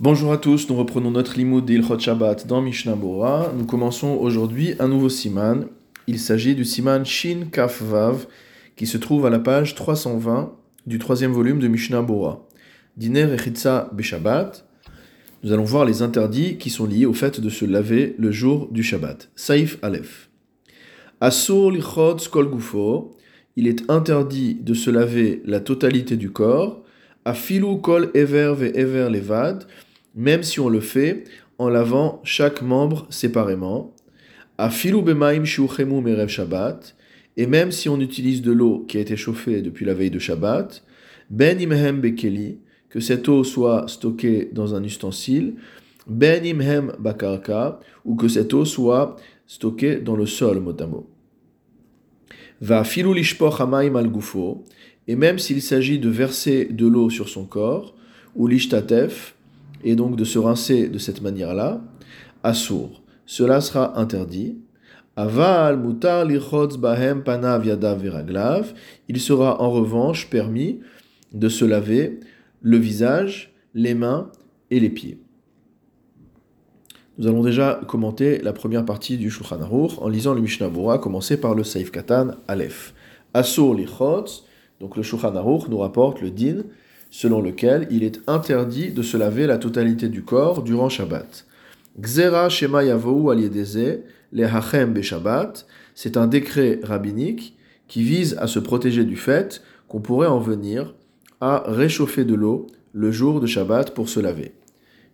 Bonjour à tous, nous reprenons notre limoud d'Ilchot Shabbat dans Mishnah Bora. Nous commençons aujourd'hui un nouveau siman. Il s'agit du siman Shin Kaf Vav qui se trouve à la page 320 du troisième volume de Mishnah Bora. Diner Echitza Beshabbat. Nous allons voir les interdits qui sont liés au fait de se laver le jour du Shabbat. Saif Aleph. Asur Lichot Skol Gufo. Il est interdit de se laver la totalité du corps. Afilu Kol Ever Ve Ever Levad même si on le fait en lavant chaque membre séparément. Bemaim merev Shabbat, et même si on utilise de l'eau qui a été chauffée depuis la veille de Shabbat, ben bekeli, que cette eau soit stockée dans un ustensile, ben imhem ou que cette eau soit stockée dans le sol, motamo. Va filu lishpoch al gufo, et même s'il s'agit de verser de l'eau sur son corps, ou lishtatef, et donc de se rincer de cette manière-là, assour. Cela sera interdit. Aval mutar bahem panav viraglav. Il sera en revanche permis de se laver le visage, les mains et les pieds. Nous allons déjà commenter la première partie du Shulchan Aruch en lisant le Mishnah Bora, commencé par le Saif Katan Aleph. Asur lichotz, donc le Shulchan Aruch nous rapporte le din selon lequel il est interdit de se laver la totalité du corps durant Shabbat. Gzera Shema Yavou Aliedeze, le Hachem Beshabbat, c'est un décret rabbinique qui vise à se protéger du fait qu'on pourrait en venir à réchauffer de l'eau le jour de Shabbat pour se laver.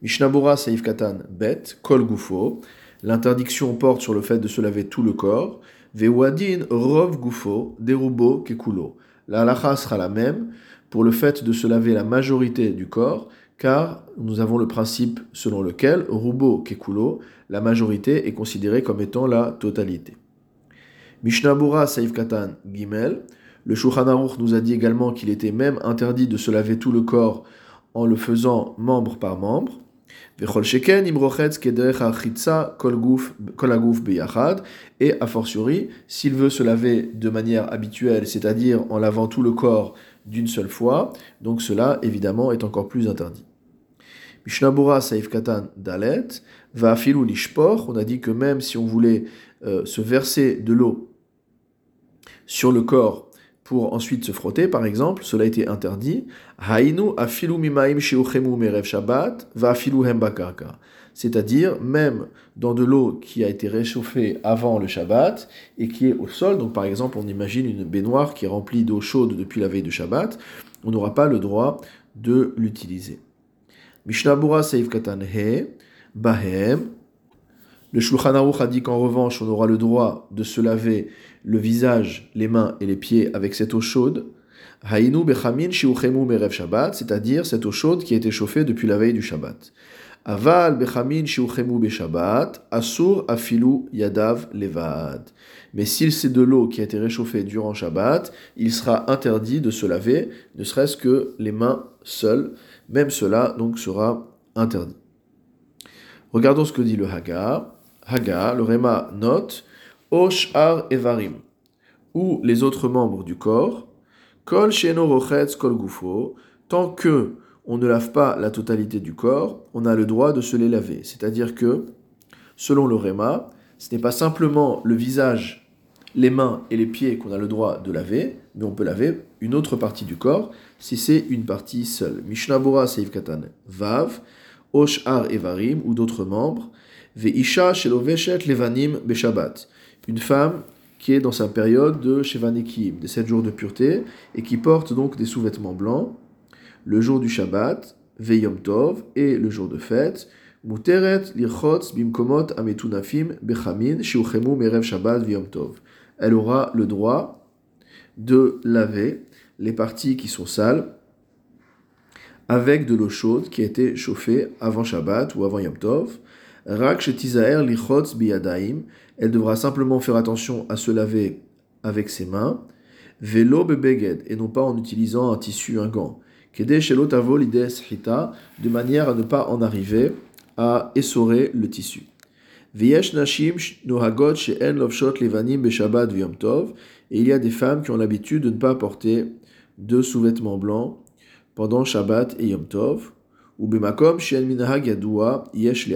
Mishnabura Seif Katan Bet, Kol Gufo, l'interdiction porte sur le fait de se laver tout le corps. Vewadin Rov Gufo, Derubo Kekulo. La halacha sera la même pour le fait de se laver la majorité du corps, car nous avons le principe selon lequel, rubo kekulo, la majorité est considérée comme étant la totalité. Mishnabura Saif Katan Gimel, le Shulchan Aruch nous a dit également qu'il était même interdit de se laver tout le corps en le faisant membre par membre. Et a fortiori, s'il veut se laver de manière habituelle, c'est-à-dire en lavant tout le corps d'une seule fois, donc cela évidemment est encore plus interdit. Mishnabura Saif Katan Dalet, va filou lishpor, on a dit que même si on voulait euh, se verser de l'eau sur le corps pour ensuite se frotter, par exemple, cela a été interdit. Hainu afilu mimaim merev shabbat, va filou hembakarka c'est-à-dire même dans de l'eau qui a été réchauffée avant le Shabbat et qui est au sol. Donc par exemple, on imagine une baignoire qui est remplie d'eau chaude depuis la veille de Shabbat, on n'aura pas le droit de l'utiliser. Mishnabura Seif Katan He, Bahem. Le Shulchan Aruch a dit qu'en revanche, on aura le droit de se laver le visage, les mains et les pieds avec cette eau chaude. Hainu Bechamin Shiuchemu Merev Shabbat, c'est-à-dire cette eau chaude qui a été chauffée depuis la veille du Shabbat. Aval bechamin shiuchemu beshabbat, asur afilu yadav levad. Mais s'il c'est de l'eau qui a été réchauffée durant Shabbat, il sera interdit de se laver, ne serait-ce que les mains seules. Même cela donc sera interdit. Regardons ce que dit le Haga. Haga, le Rema note Oshar evarim, ou les autres membres du corps, kol sheno rochetz kol gufo, tant que on ne lave pas la totalité du corps, on a le droit de se les laver. C'est-à-dire que, selon le Réma, ce n'est pas simplement le visage, les mains et les pieds qu'on a le droit de laver, mais on peut laver une autre partie du corps si c'est une partie seule. Mishnabura Seif Katan Vav, Oshar Evarim ou d'autres membres, Veisha Sheloveshet Levanim Beshabbat. Une femme qui est dans sa période de Shevanikim, des 7 jours de pureté, et qui porte donc des sous-vêtements blancs, le jour du Shabbat, Veyom Tov, et le jour de fête, Muteret lirchotz bimkomot ametunafim bechamin shiuchemu merev Shabbat Veyom Tov. Elle aura le droit de laver les parties qui sont sales avec de l'eau chaude qui a été chauffée avant Shabbat ou avant Yom Tov. Rak lichotz biyadaim. Elle devra simplement faire attention à se laver avec ses mains. Velo bebeged, et non pas en utilisant un tissu, un gant de manière à ne pas en arriver à essorer le tissu. Et il y a des femmes qui ont l'habitude de ne pas porter de sous-vêtements blancs pendant Shabbat et Yom Tov. minhag yesh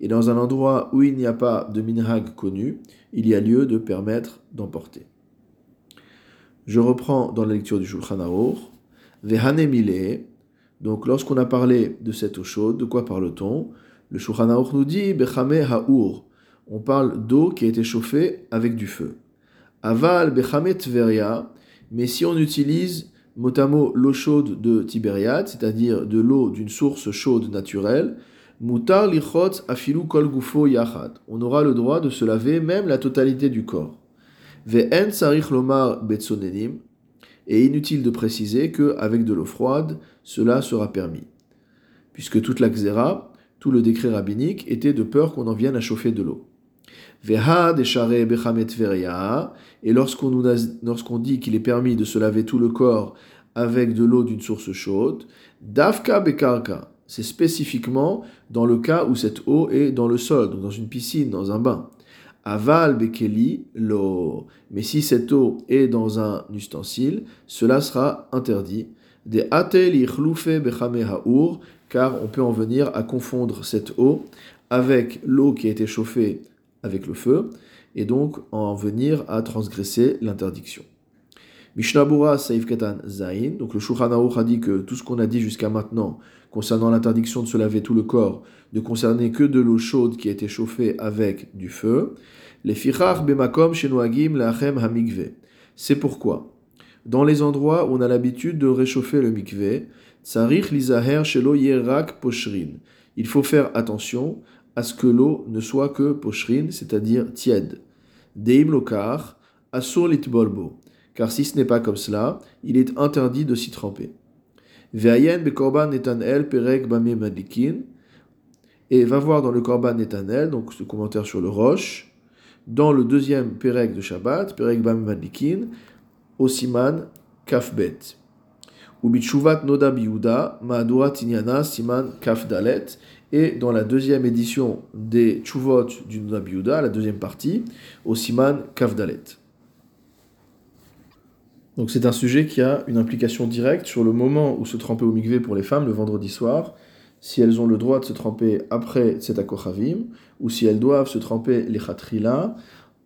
et dans un endroit où il n'y a pas de minhag connu, il y a lieu de permettre d'emporter. Je reprends dans la lecture du Shulchan Aruch, vehane mile, donc lorsqu'on a parlé de cette eau chaude, de quoi parle-t-on? Le Shulchan nous dit bechame ha'ur, on parle d'eau qui a été chauffée avec du feu. Aval bechame tveria, mais si on utilise mot l'eau chaude de Tibériade, c'est-à-dire de l'eau d'une source chaude naturelle, mutar lichot afilu kol gufo yachad. On aura le droit de se laver même la totalité du corps. Ve'en sarich lomar betsonenim. Et inutile de préciser que avec de l'eau froide, cela sera permis. Puisque toute la xéra, tout le décret rabbinique était de peur qu'on en vienne à chauffer de l'eau. Et lorsqu'on lorsqu'on dit qu'il est permis de se laver tout le corps avec de l'eau d'une source chaude, dafka bekarka, c'est spécifiquement dans le cas où cette eau est dans le sol, donc dans une piscine, dans un bain. Aval bekeli lo. Mais si cette eau est dans un ustensile, cela sera interdit. Des atel bechame haour, car on peut en venir à confondre cette eau avec l'eau qui a été chauffée avec le feu, et donc en venir à transgresser l'interdiction. Mishnabura Saif Katan Zain, donc le Shulchan a dit que tout ce qu'on a dit jusqu'à maintenant concernant l'interdiction de se laver tout le corps ne concernait que de l'eau chaude qui a été chauffée avec du feu. Les fichach bemakom shenuagim lachem hamikve. C'est pourquoi, dans les endroits où on a l'habitude de réchauffer le mikve, tsarich lizaher shelo yerak poshrin. Il faut faire attention à ce que l'eau ne soit que pochrin, c'est-à-dire tiède. Deim lokar, asur litbolbo. Car si ce n'est pas comme cela, il est interdit de s'y tremper. Et va voir dans le korban netanel, donc ce commentaire sur le roche, dans le deuxième perek de Shabbat, perek bame madikin, osiman kafbet. Noda biuda, tinyana siman kafdalet et dans la deuxième édition des Chuvot du Nabiuda, la deuxième partie, au Siman Kavdalet. Donc c'est un sujet qui a une implication directe sur le moment où se tremper au mikvé pour les femmes le vendredi soir, si elles ont le droit de se tremper après Kochavim, ou si elles doivent se tremper les Khatrila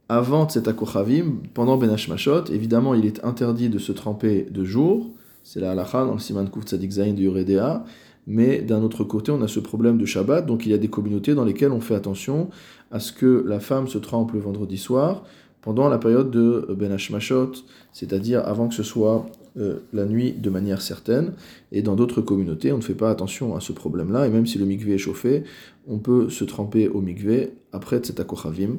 avant Kochavim, pendant Ben Hashmashot. Évidemment, il est interdit de se tremper de jour, c'est la halakha dans le Siman Kuf Tzadik Zayin de Yoredea, mais d'un autre côté, on a ce problème de Shabbat, donc il y a des communautés dans lesquelles on fait attention à ce que la femme se trempe le vendredi soir pendant la période de Ben Hashmashot, c'est-à-dire avant que ce soit euh, la nuit de manière certaine. Et dans d'autres communautés, on ne fait pas attention à ce problème-là, et même si le mikvé est chauffé, on peut se tremper au mikvé après Tzetakochavim,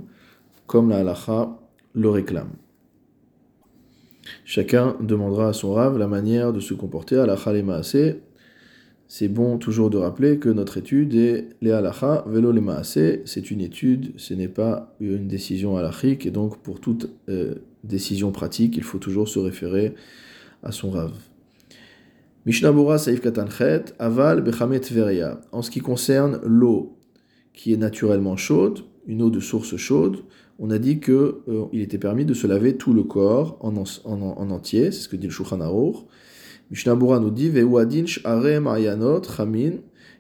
comme la halacha le réclame. Chacun demandera à son rave la manière de se comporter à la Maaseh, c'est bon toujours de rappeler que notre étude est les halacha velo le c'est une étude, ce n'est pas une décision halachique, et donc pour toute euh, décision pratique, il faut toujours se référer à son rav. Mishnabura Saif Katanchet, Aval Bechamet Veria. En ce qui concerne l'eau qui est naturellement chaude, une eau de source chaude, on a dit qu'il euh, était permis de se laver tout le corps en, en, entier, c'est ce que dit le Shulchan Mishnabura nous dit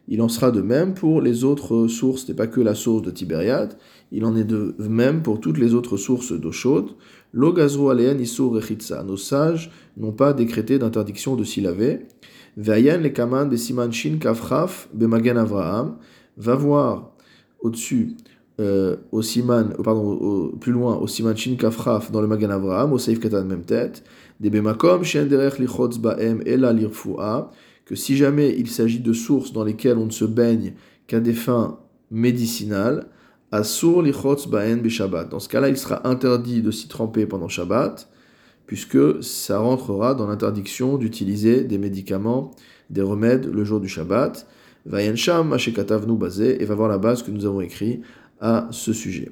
Il en sera de même pour les autres sources, n'est pas que la source de Tibériade, il en est de même pour toutes les autres sources d'eau chaude. Lo Nos sages n'ont pas décrété d'interdiction de s'y laver. Vayan le kaman shin kafraf bemagen Avraham. Va voir au-dessus euh, au siman, euh, pardon, plus loin, au siman shin kafraf dans le magan Avraham, au seif katan même tête, que si jamais il s'agit de sources dans lesquelles on ne se baigne qu'à des fins médicinales, asur lichotz baem Shabbat. Dans ce cas-là, il sera interdit de s'y tremper pendant Shabbat, puisque ça rentrera dans l'interdiction d'utiliser des médicaments, des remèdes le jour du Shabbat. Vayensham, Ashekatavnu Bazé, et va voir la base que nous avons écrit à ce sujet.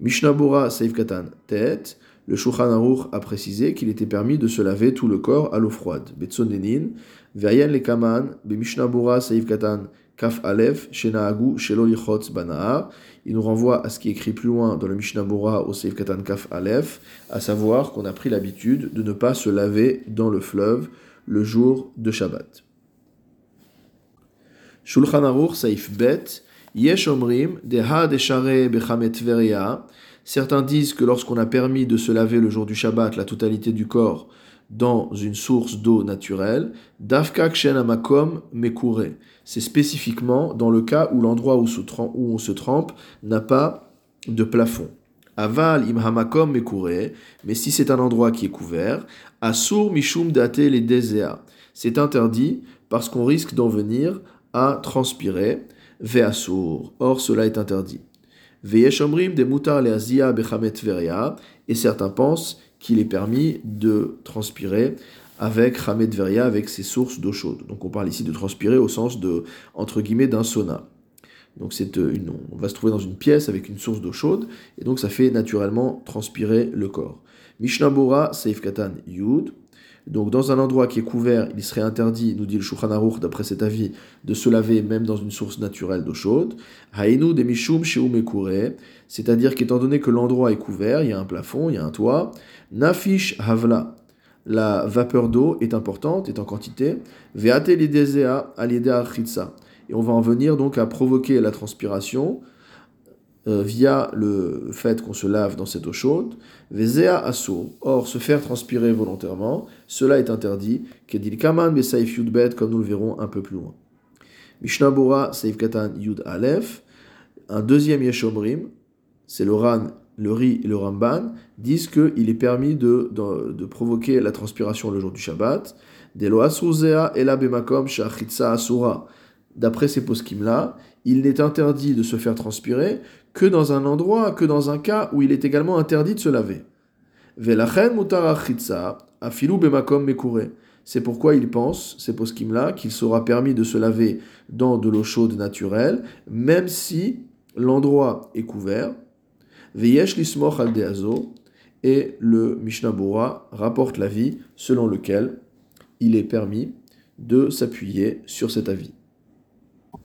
Mishnabura Saif Katan Tet, le Shulchan Aruch a précisé qu'il était permis de se laver tout le corps à l'eau froide. Betsonenin, Vayan le Kaman, Be Mishnabura Saif Katan Kaf Aleph, Shenaagu Shelo Lichotz Banahar. Il nous renvoie à ce qui est écrit plus loin dans le Mishnabura au Saif Katan Kaf Aleph, à savoir qu'on a pris l'habitude de ne pas se laver dans le fleuve le jour de Shabbat. Shulchan Aruch Saif Bet, Yesh Omrim, Deha Deshare Bechamet Veria. Certains disent que lorsqu'on a permis de se laver le jour du Shabbat la totalité du corps dans une source d'eau naturelle, Amakom. C'est spécifiquement dans le cas où l'endroit où, on se trempe n'a pas de plafond. Aval imhamakom mekure, mais si c'est un endroit qui est couvert, asur mishum date les. C'est interdit parce qu'on risque d'en venir à transpirer, ve'asur. Or, cela est interdit. Et certains pensent qu'il est permis de transpirer avec chamet veria, avec ses sources d'eau chaude. Donc on parle ici de transpirer au sens de, entre guillemets, d'un sauna. Donc c'est une, on va se trouver dans une pièce avec une source d'eau chaude, et donc ça fait naturellement transpirer le corps. Mishnah Seif Katan Yud, donc, dans un endroit qui est couvert, il serait interdit, nous dit le Shulchan Aruch, d'après cet avis, de se laver même dans une source naturelle d'eau chaude. Hainu de Mishum c'est-à-dire qu'étant donné que l'endroit est couvert, il y a un plafond, il y a un toit, Nafish Havla, la vapeur d'eau est importante, est en quantité, Veate lidezea Et on va en venir donc à provoquer la transpiration via le fait qu'on se lave dans cette eau chaude, Vezea. Or, se faire transpirer volontairement, cela est interdit, Kedil Kaman Besaif Yudbet, comme nous le verrons un peu plus loin. Mishnah Saif Katan Yud Aleph, un deuxième Yeshomrim, c'est le Ran, le Ri et le Ramban, disent qu'il est permis de, de, provoquer la transpiration le jour du Shabbat. Delo Ela Bemakom Asura. D'après ces poskim-là, il n'est interdit de se faire transpirer que dans un endroit, que dans un cas où il est également interdit de se laver. C'est pourquoi il pense, ces poskim-là, qu'il sera permis de se laver dans de l'eau chaude naturelle, même si l'endroit est couvert. Et le Mishnah Bora rapporte l'avis selon lequel il est permis de s'appuyer sur cet avis.